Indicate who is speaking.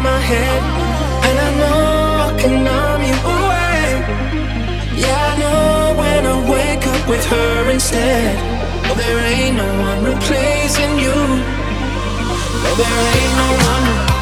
Speaker 1: inside my head, and I know I can numb you away. Yeah, I know when I wake up with her instead. Oh, there ain't no one replacing you. No, there ain't no one.